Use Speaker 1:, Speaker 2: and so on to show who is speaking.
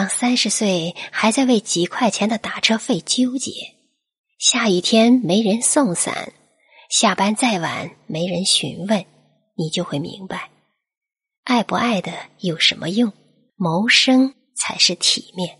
Speaker 1: 当三十岁还在为几块钱的打车费纠结。下雨天没人送伞下班再晚没人询问你就会明白爱不爱的有什么用谋生才是体面。